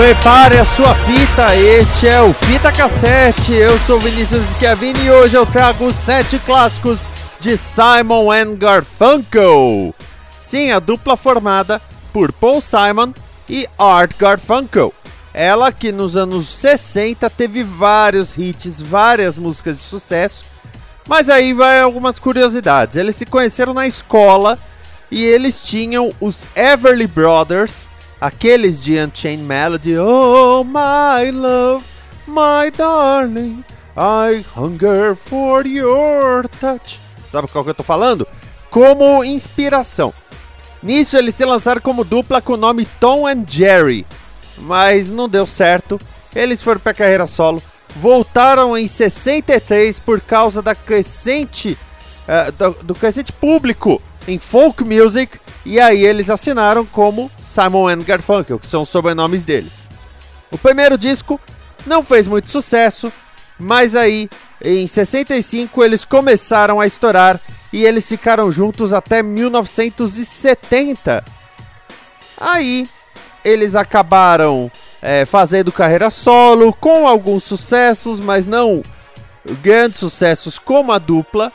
Prepare a sua fita, este é o Fita Cassete. Eu sou Vinícius Schiavini e hoje eu trago sete clássicos de Simon and Garfunkel. Sim, a dupla formada por Paul Simon e Art Garfunkel. Ela que nos anos 60 teve vários hits, várias músicas de sucesso. Mas aí vai algumas curiosidades. Eles se conheceram na escola e eles tinham os Everly Brothers Aqueles de Unchained Melody, Oh my love, my darling, I hunger for your touch. Sabe qual que eu tô falando? Como inspiração. Nisso eles se lançaram como dupla com o nome Tom and Jerry, mas não deu certo. Eles foram para carreira solo, voltaram em 63 por causa da crescente uh, do, do crescente público em folk music e aí eles assinaram como Simon and Garfunkel, que são os sobrenomes deles. O primeiro disco não fez muito sucesso, mas aí em 65 eles começaram a estourar e eles ficaram juntos até 1970. Aí eles acabaram é, fazendo carreira solo com alguns sucessos, mas não grandes sucessos como a dupla.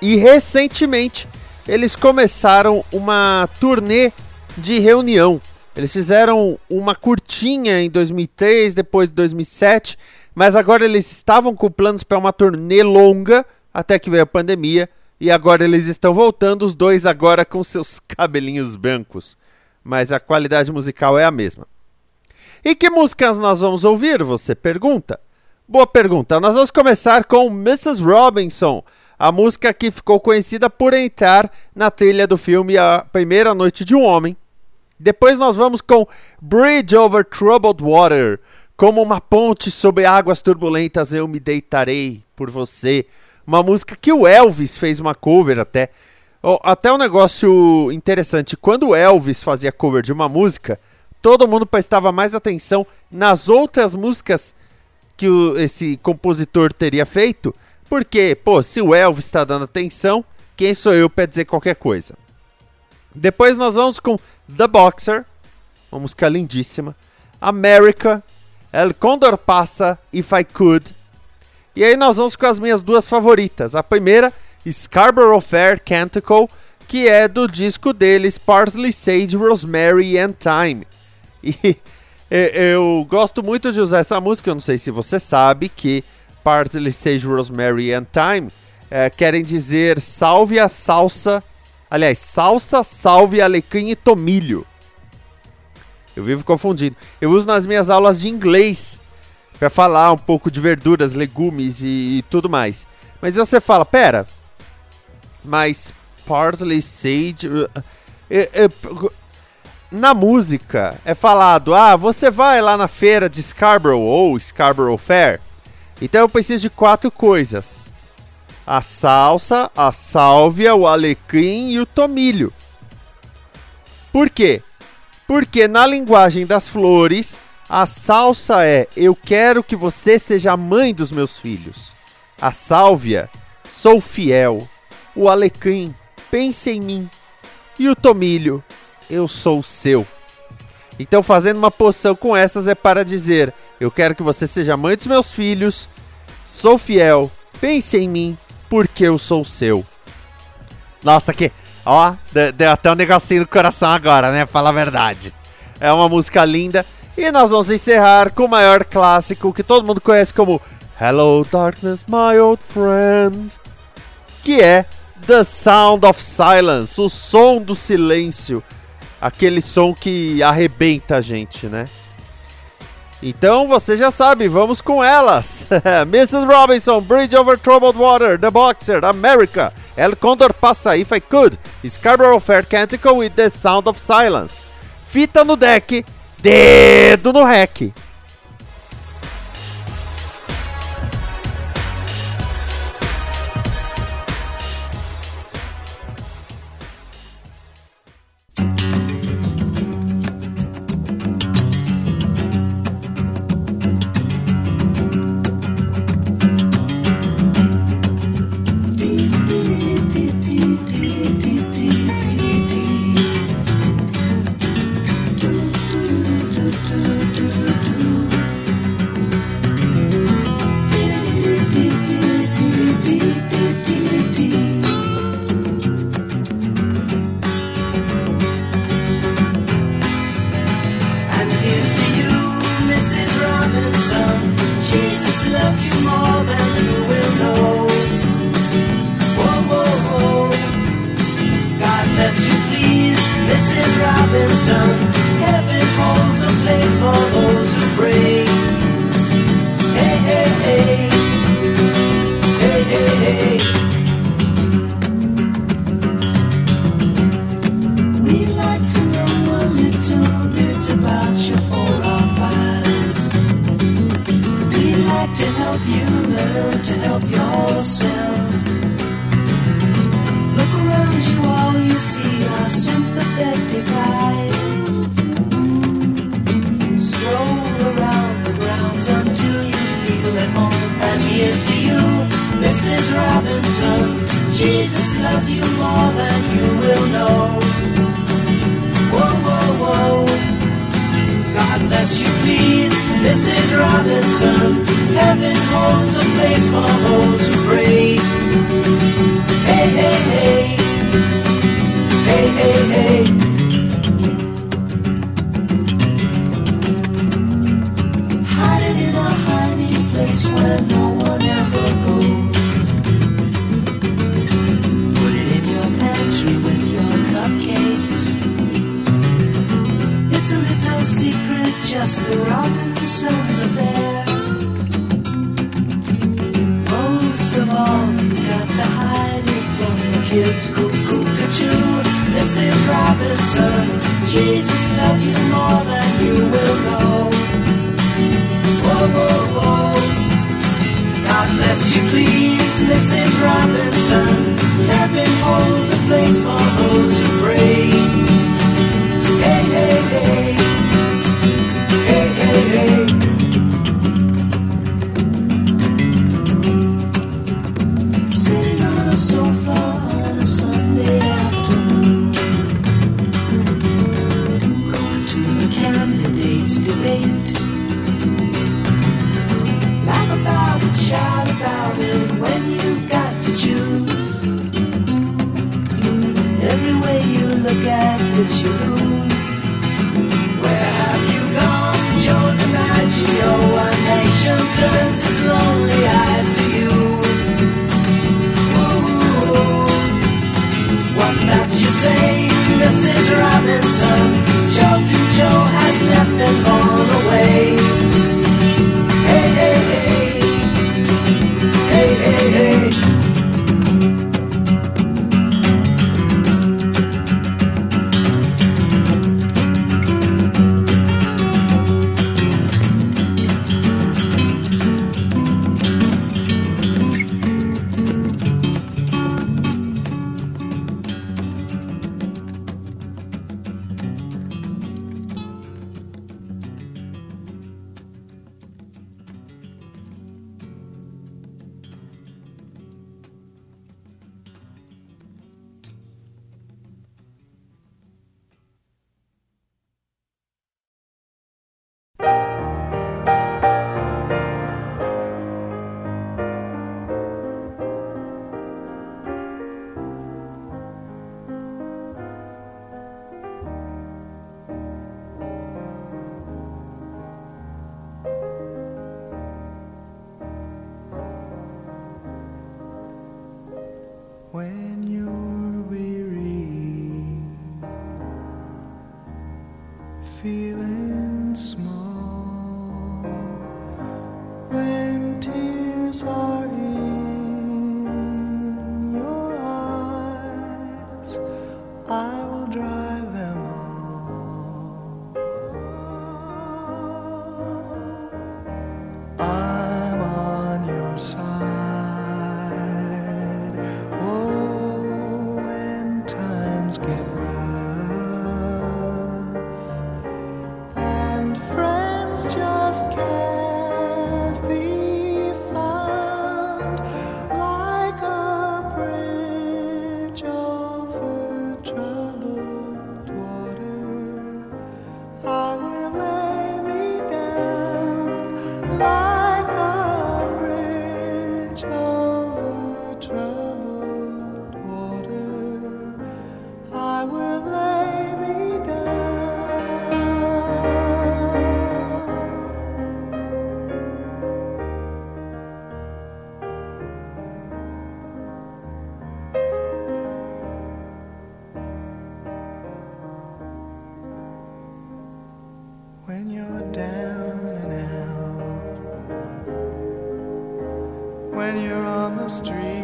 E recentemente eles começaram uma turnê de reunião. Eles fizeram uma curtinha em 2003, depois de 2007, mas agora eles estavam com planos para uma turnê longa, até que veio a pandemia, e agora eles estão voltando, os dois agora com seus cabelinhos brancos. Mas a qualidade musical é a mesma. E que músicas nós vamos ouvir? Você pergunta. Boa pergunta. Nós vamos começar com Mrs. Robinson, a música que ficou conhecida por entrar na trilha do filme A Primeira Noite de um Homem, depois nós vamos com Bridge Over Troubled Water. Como uma ponte sobre águas turbulentas eu me deitarei por você. Uma música que o Elvis fez uma cover até. Oh, até um negócio interessante. Quando o Elvis fazia cover de uma música, todo mundo prestava mais atenção nas outras músicas que o, esse compositor teria feito. Porque, pô, se o Elvis está dando atenção, quem sou eu para dizer qualquer coisa? Depois nós vamos com The Boxer, uma música lindíssima. America, El Condor Passa, If I Could. E aí nós vamos com as minhas duas favoritas. A primeira, Scarborough Fair Canticle, que é do disco deles, Parsley, Sage, Rosemary and Thyme. E eu gosto muito de usar essa música, eu não sei se você sabe que Parsley, Sage, Rosemary and Thyme é, querem dizer salve a salsa Aliás, salsa, salve, alecrim e tomilho. Eu vivo confundindo. Eu uso nas minhas aulas de inglês para falar um pouco de verduras, legumes e, e, tudo mais. Mas você fala, pera, mas parsley, sage. Uh, uh, uh, na música é falado, ah, você vai lá na feira de Scarborough ou Scarborough Fair. Então eu preciso de quatro coisas a salsa, a sálvia, o alecrim e o tomilho. Por quê? Porque na linguagem das flores, a salsa é eu quero que você seja a mãe dos meus filhos. A sálvia, sou fiel. O alecrim, pense em mim. E o tomilho, eu sou seu. Então, fazendo uma poção com essas é para dizer: eu quero que você seja mãe dos meus filhos, sou fiel, pense em mim porque eu sou seu. Nossa, que. Ó, deu até um negocinho no coração agora, né? Fala a verdade. É uma música linda. E nós vamos encerrar com o maior clássico que todo mundo conhece como Hello Darkness, My Old Friend. Que é The Sound of Silence, o som do silêncio. Aquele som que arrebenta a gente, né? Então você já sabe, vamos com elas: Mrs. Robinson, Bridge Over Troubled Water, The Boxer, America, El Condor Passa If I Could, Scarborough Fair Canticle with the Sound of Silence. Fita no deck, dedo no rec. loves you. home's a place for those who pray. I will drive. down and out when you're on the street.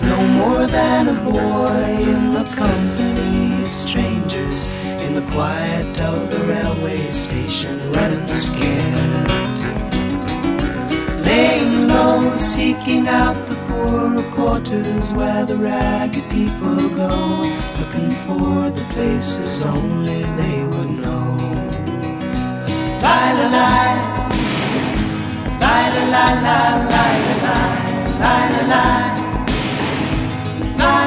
Boy in the company of strangers in the quiet of the railway station Let running scared. Laying low, seeking out the poorer quarters where the ragged people go, looking for the places only they would know. La la la, la la la la la la la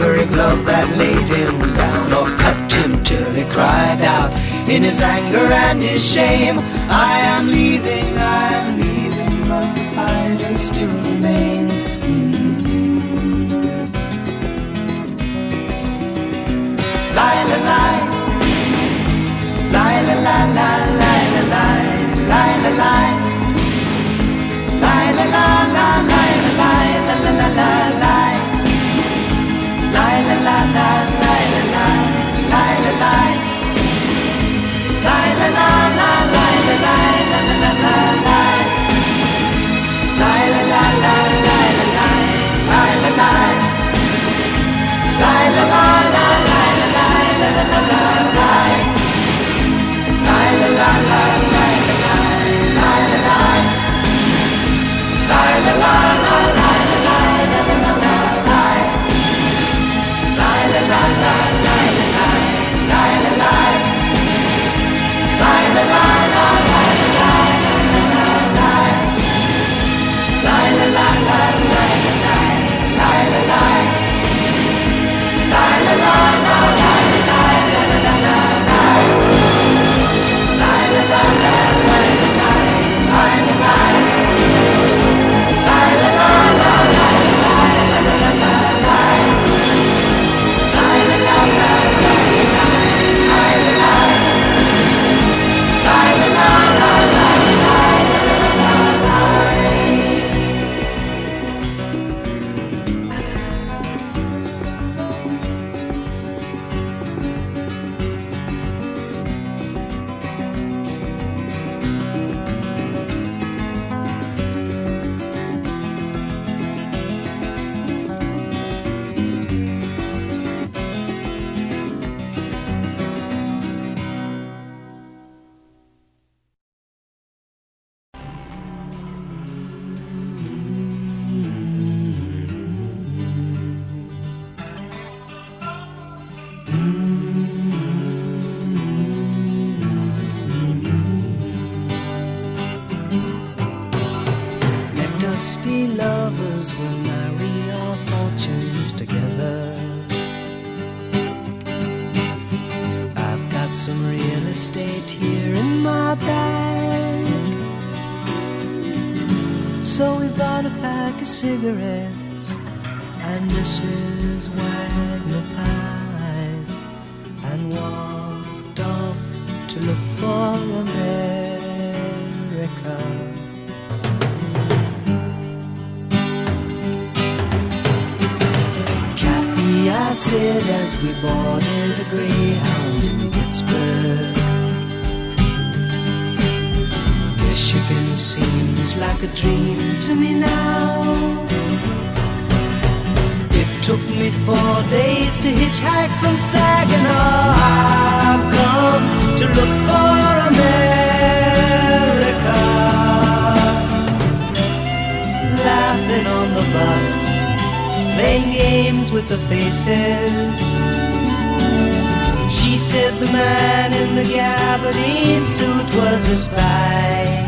Every glove that laid him down or cut him till he cried out in his anger and his shame. I am leaving, I am leaving, but the fighter still remains. La la la la la la la. La la la la la la la la la la la. La la la la la la la cigarettes and Mrs. Wagner pies and walked off to look for America. Kathy, I said as we boarded a Greyhound in Pittsburgh. Michigan seems like a dream to me now. It took me four days to hitchhike from Saginaw. I've come to look for America. Laughing on the bus, playing games with the faces. She said the man in the gabardine suit was a spy.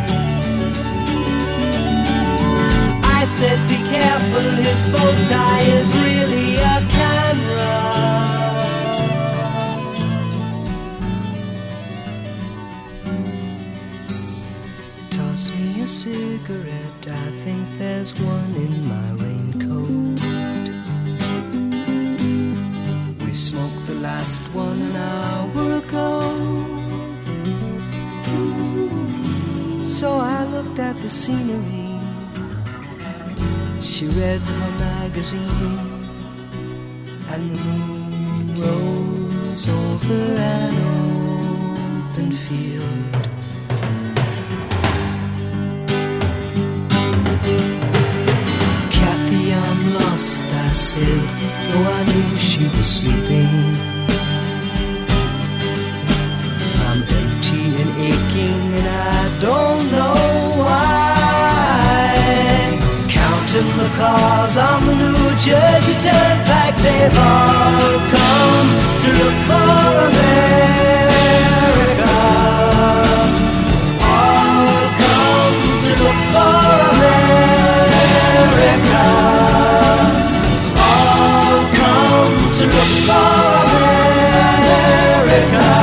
Said, be careful, his bow tie is really a camera. Toss me a cigarette, I think there's one in my raincoat. We smoked the last one an hour ago. So I looked at the scenery. She read her magazine, and the moon rose over an open field. Kathy, I'm lost, I said, though I knew she was sleeping. Cars on the New Jersey Turnpike, they've all come to look for America. All come to look for America. All come to look for America.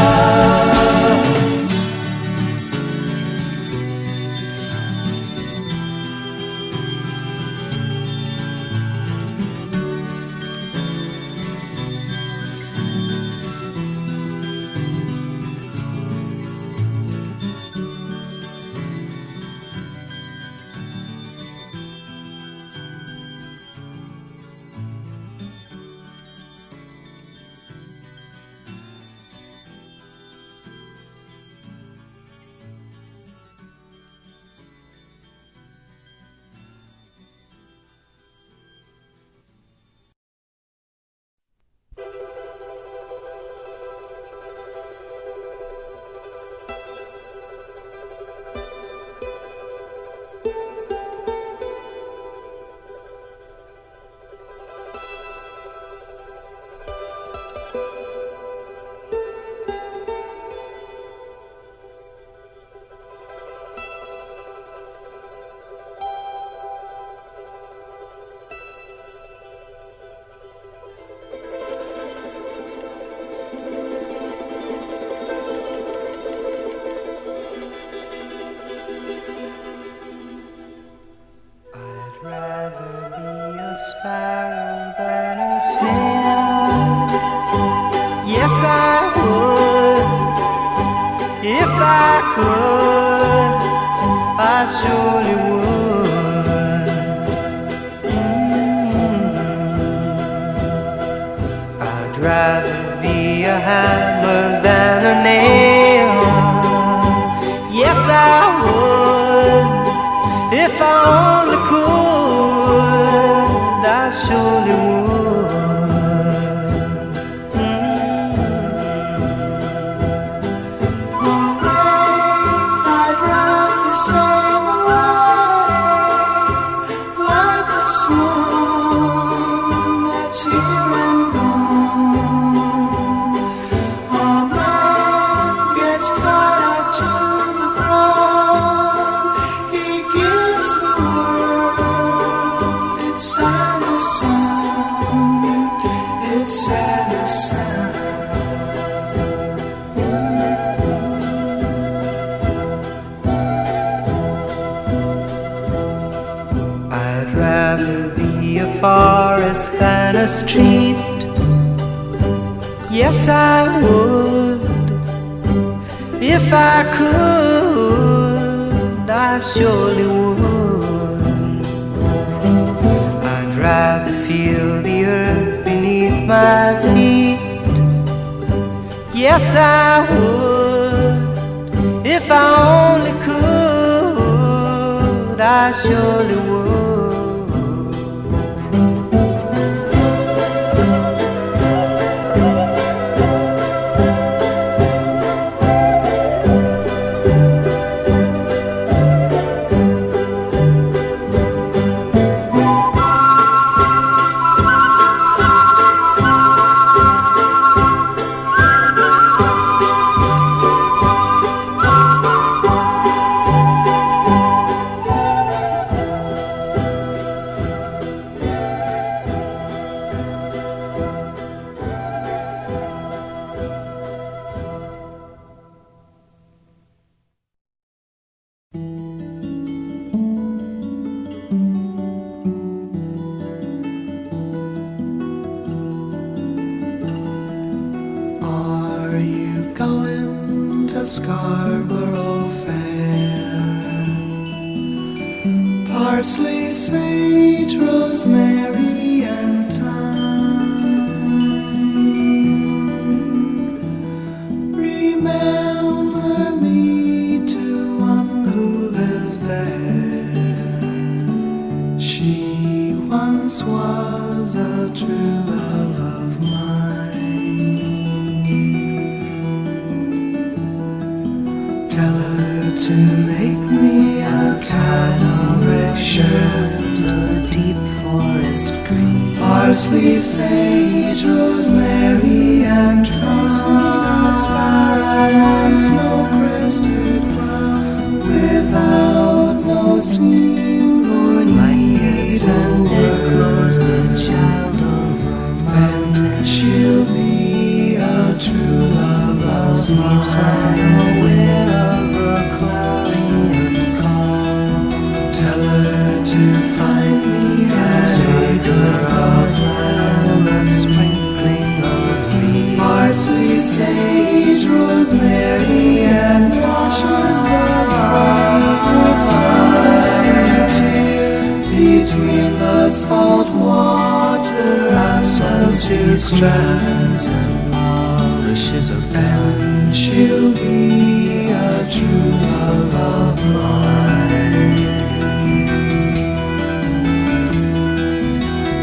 between the salt water and she stands and marshes of and she'll be a true love of mine.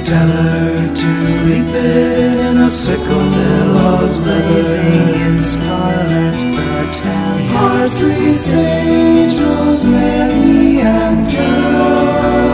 Tell her to reap it in a sickle billows blazing in scarlet battalion. Parsley, angels, rosemary, and geranium.